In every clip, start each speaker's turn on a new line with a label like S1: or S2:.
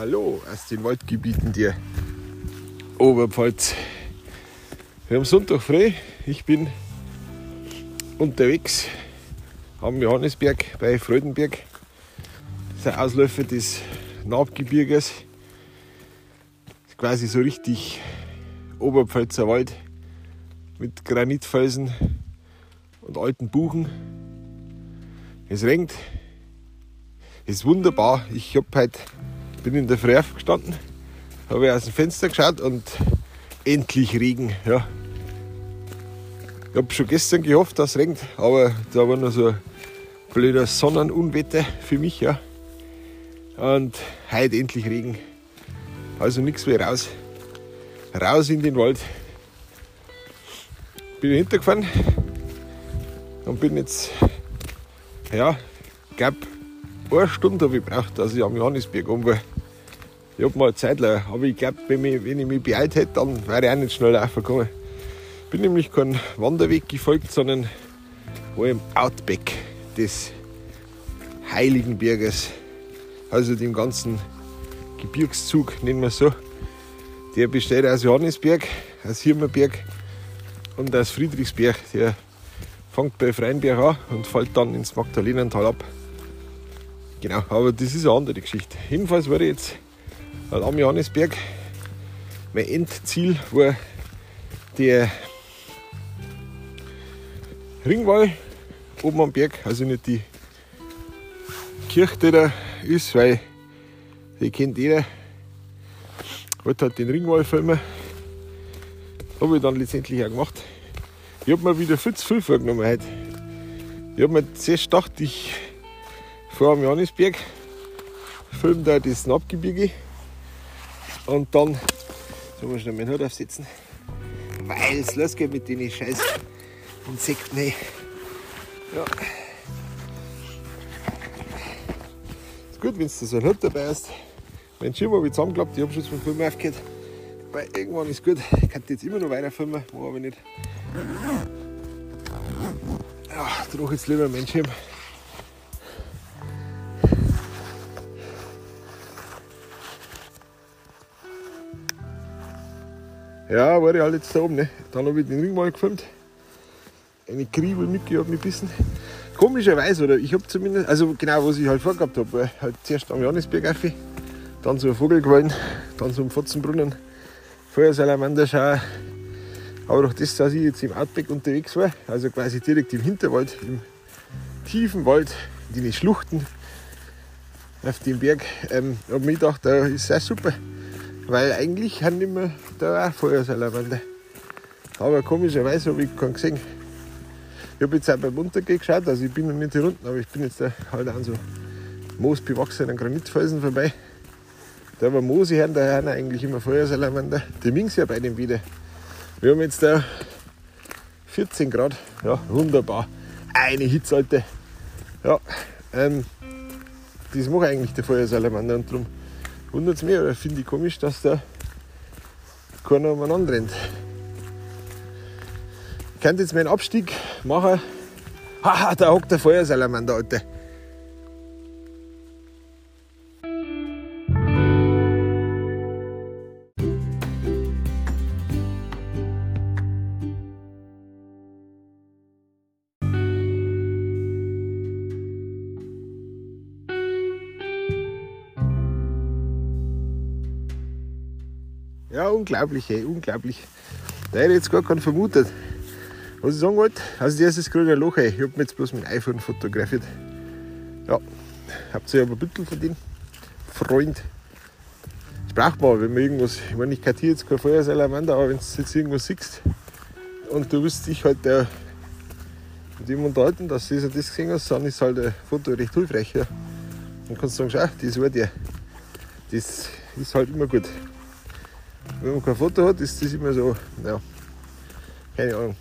S1: Hallo aus den Waldgebieten der Oberpfalz. Wir haben Sonntag frei. Ich bin unterwegs am Johannesberg bei Freudenberg. Das ist ein Ausläufer des Nabgebirges. Ist quasi so richtig Oberpfälzer Wald mit Granitfelsen und alten Buchen. Es regnet. Es ist wunderbar. Ich hab heute, bin in der Früh aufgestanden, habe aus dem Fenster geschaut und endlich Regen. Ja. Ich habe schon gestern gehofft, dass es regnet, aber da war noch so ein blöder Sonnenunwetter für mich. Ja. Und heute endlich Regen. Also nichts wie raus. Raus in den Wald. Bin hintergefahren und bin jetzt, ja, ich glaube, eine Stunde habe ich gebraucht, dass ich am Johannisberg um war. Ich habe mal Zeit lang, aber ich glaube, wenn, wenn, ich mich beeilt hätte, dann wäre ich auch nicht schnell raufgekommen. Ich bin nämlich kein Wanderweg gefolgt, sondern war im Outback des Heiligen Berges, also dem ganzen Gebirgszug, nennen wir es so. Der besteht aus Johannisberg, aus Hirmerberg und aus Friedrichsberg. Der fängt bei Freienberg an und fällt dann ins Magdalenental ab. Genau, aber das ist eine andere Geschichte. Jedenfalls war ich jetzt am Johannisberg. Mein Endziel war der Ringwall oben am Berg, also nicht die Kirche, die da ist, weil die kennt jeder. Wollte halt den Ringwall filmen. Habe ich dann letztendlich auch gemacht. Ich habe mir wieder viel zu viel vorgenommen heute. Ich habe mir zuerst gedacht, ich fahre am Johannisberg, filme da das Nappgebirge und dann sollen wir schnell meinen Hut aufsetzen, weil es losgeht mit den scheiß Insekten. Hey. Ja. Ist gut, wenn du so einen Hut dabei hast. Mein Schirm habe ich zusammengeklappt, ich habe schon zum Filmen aufgehört. Weil irgendwann ist gut, ich kann jetzt immer noch weiter filmen, mache aber nicht. Ja, trage jetzt lieber meinen Schirm. Ja, war ich halt jetzt da oben. Ne? Dann habe ich den Ring mal gefilmt. Eine Kriebel mitgehabt, mich bissen. Komischerweise, oder ich habe zumindest, also genau was ich halt vorgehabt habe, halt zuerst am Johannisberg auf, dann so ein Vogelquallen, dann so ein Fotzenbrunnen, Feuersalamander. Aber durch das, dass ich jetzt im Outback unterwegs war, also quasi direkt im Hinterwald, im tiefen Wald, in den Schluchten auf dem Berg, ähm, habe ich mir gedacht, da ist es super. Weil eigentlich haben immer da auch Feuersalamander. Aber komischerweise habe ich keinen gesehen. Ich habe jetzt auch beim Untergehen geschaut, also ich bin noch nicht hier unten, aber ich bin jetzt da halt an so moosbewachsenen Granitfelsen vorbei. Da war Moose hören, da haben eigentlich immer Feuersalamander. Die mings ja bei dem wieder. Wir haben jetzt da 14 Grad, ja, wunderbar. Eine Hitze, Alte. Ja, ähm, das mache eigentlich der Feuersalamander und darum wundert es mich oder finde ich komisch, dass da keiner umeinander rennt. Ich könnte jetzt meinen Abstieg machen. Haha, da hockt der Feuersalamander, Alter. Ja, unglaublich, ey, unglaublich. Da hätte ich jetzt gar keinen vermutet. Was ich sagen wollte, als erstes kriege ich ein Loch, ey. Ich habe mir jetzt bloß mit dem iPhone fotografiert. Ja, habt ihr aber ein bisschen dem Freund. Das braucht man, wenn man irgendwas, ich meine, ich kartiere jetzt kein Feuersalamander, aber wenn du jetzt irgendwas siehst und du willst dich halt äh, mit ihm unterhalten, dass du das gesehen hast, dann ist halt ein Foto recht hilfreich. Ja. Dann kannst du sagen, schau, das war der. Das ist halt immer gut wenn man kein Foto hat, ist das immer so, ja, keine Ahnung.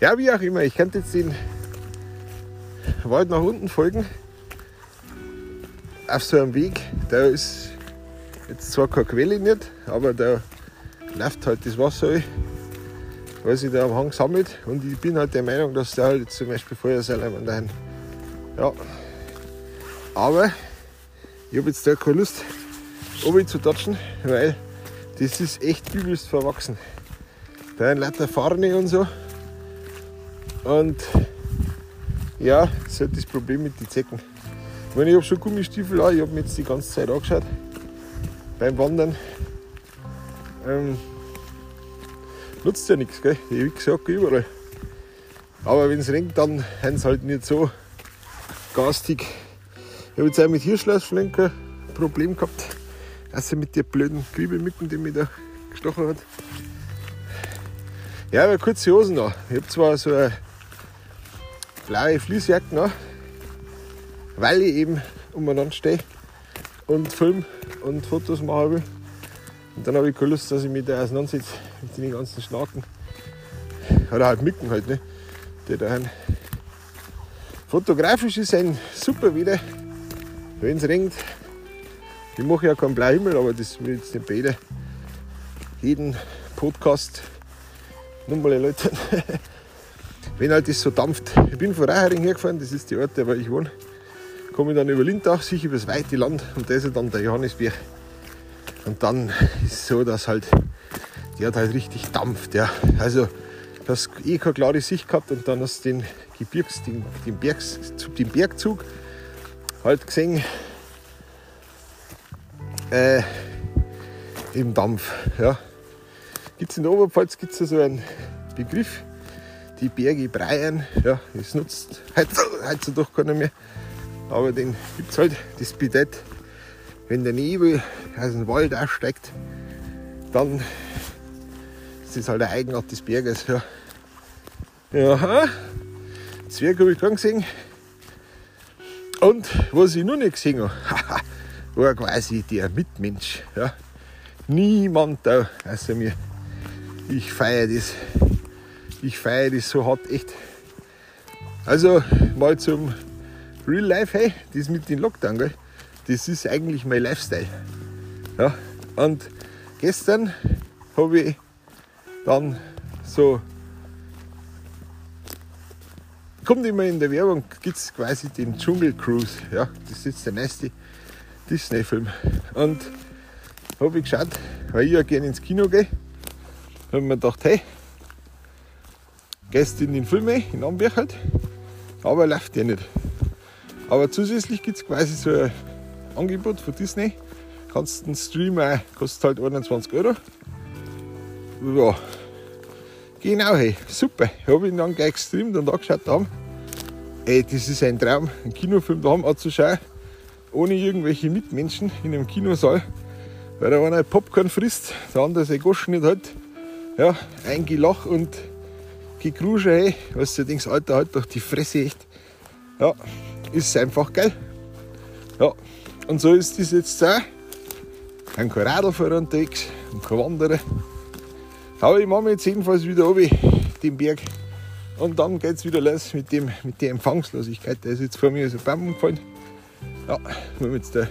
S1: Ja, wie auch immer, ich könnte jetzt den Wald nach unten folgen, auf so einem Weg, da ist jetzt zwar keine Quelle nicht, aber da läuft halt das Wasser, was sich da am Hang sammelt und ich bin halt der Meinung, dass da halt zum Beispiel Feuersalamander haben. Ja, aber ich habe jetzt da keine Lust, oben zu touchen, weil das ist echt übelst verwachsen. Da ein lauter Farne und so. Und ja, das ist halt das Problem mit den Zecken. Ich, meine, ich habe schon Gummistiefel an, ich habe mir jetzt die ganze Zeit angeschaut beim Wandern. Ähm, nutzt ja nichts, gell? Wie gesagt, überall. Aber wenn es regnet, dann haben sie halt nicht so garstig. Ich habe jetzt auch mit Hirschlausflenker ein Problem gehabt. Also mit der blöden Griebelmücken, die mich da gestochen hat. Ja, aber kurze Hosen noch. Ich habe zwar so eine blaue Fließjacke noch, weil ich eben umeinander stehe und film und Fotos machen will. Und dann habe ich keine Lust, dass ich mich da auseinandersetze mit den ganzen Schnaken. Oder halt Mücken halt, ne? Die da haben. Fotografisch ist ein super wieder, wenn es regnet. Ich mache ja keinen blauen Himmel, aber das will jetzt nicht bei jeden Podcast nochmal erläutern. wenn halt das so dampft. Ich bin von Reichering hergefahren, das ist die Orte, wo ich wohne. Komme dann über Lindach, sich über das weite Land und da ist dann der Johannisbier. Und dann ist es so, dass halt, die hat halt richtig dampft. Ja. Also, du hast eh keine klare Sicht gehabt und dann hast du den, Gebirgs, den, den, Bergs, den Bergzug halt gesehen. Äh, im Dampf. Ja. Gibt es in der Oberpfalz gibt's so einen Begriff, die Berge Breien. Ja, das nutzt heutzutage keiner mehr. Aber den gibt es halt, das bedeutet, wenn der Nebel aus dem Wald aussteigt, dann ist das halt eine Eigenart des Berges. Ja, ja Zwerg habe ich gesehen. Und was ich noch nicht gesehen habe, war quasi der Mitmensch. Ja. Niemand da außer mir. Ich feiere das. Ich feiere das so hart, echt. Also mal zum Real Life, hey, das mit dem Lockdown, gell, das ist eigentlich mein Lifestyle. Ja, und gestern habe ich dann so, kommt immer in der Werbung, gibt es quasi den Dschungel Cruise. Ja, das ist jetzt der nächste Disney-Film. Und habe ich geschaut, weil ich ja gerne ins Kino gehe, habe mir gedacht, hey, gehst in den Film in Amberg halt, aber läuft ja nicht. Aber zusätzlich gibt es quasi so ein Angebot von Disney. Kannst einen Stream auch, kostet halt 21 Euro. Ja, genau, hey, super. Habe ich dann gleich gestreamt und angeschaut haben. Ey, das ist ein Traum, einen Kinofilm daheim anzuschauen, ohne irgendwelche Mitmenschen in einem Kinosaal. Weil der eine Popcorn frisst, der andere seine Goschen nicht halt. Ja, ein Gelach und Gekrusche, hey, was du denkst, Alter, halt doch die Fresse echt. Ja, ist einfach geil. Ja, und so ist das jetzt auch. Kein Radlfahrer unterwegs und kein Wanderer. Aber ich mache mich jetzt jedenfalls wieder runter, den Berg. Und dann geht es wieder los mit, dem, mit der Empfangslosigkeit. Der ist jetzt vor mir so ein Baum gefallen. Ja, wir jetzt da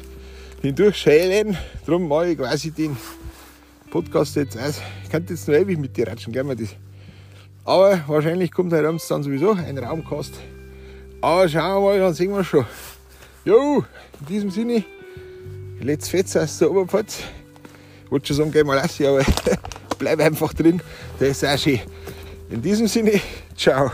S1: hindurchschälen. Darum mache ich quasi den Podcast jetzt aus. Ich könnte jetzt noch ewig mit dir ratschen, gell, das. Aber wahrscheinlich kommt heute abends dann sowieso ein Raumcast aber schauen wir mal, dann sehen wir schon. Jo, in diesem Sinne, let's fetz aus der Oberpfalz. Ich wollte schon sagen, geh mal raus, aber bleib einfach drin. Das ist auch schön. In diesem Sinne, ciao.